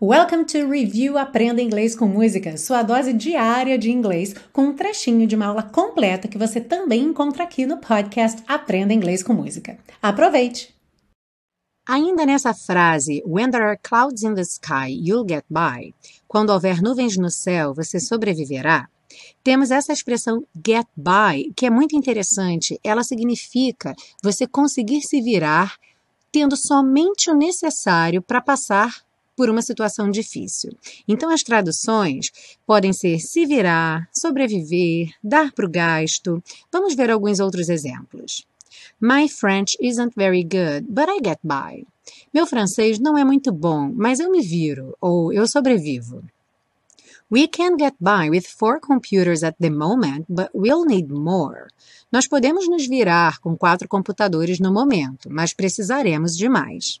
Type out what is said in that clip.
Welcome to Review Aprenda Inglês com Música, sua dose diária de inglês, com um trechinho de uma aula completa que você também encontra aqui no podcast Aprenda Inglês com Música. Aproveite! Ainda nessa frase, When there are clouds in the sky, you'll get by. Quando houver nuvens no céu, você sobreviverá. Temos essa expressão get by, que é muito interessante. Ela significa você conseguir se virar tendo somente o necessário para passar por uma situação difícil. Então, as traduções podem ser se virar, sobreviver, dar para o gasto. Vamos ver alguns outros exemplos. My French isn't very good, but I get by. Meu francês não é muito bom, mas eu me viro ou eu sobrevivo. We can get by with four computers at the moment, but we'll need more. Nós podemos nos virar com quatro computadores no momento, mas precisaremos de mais.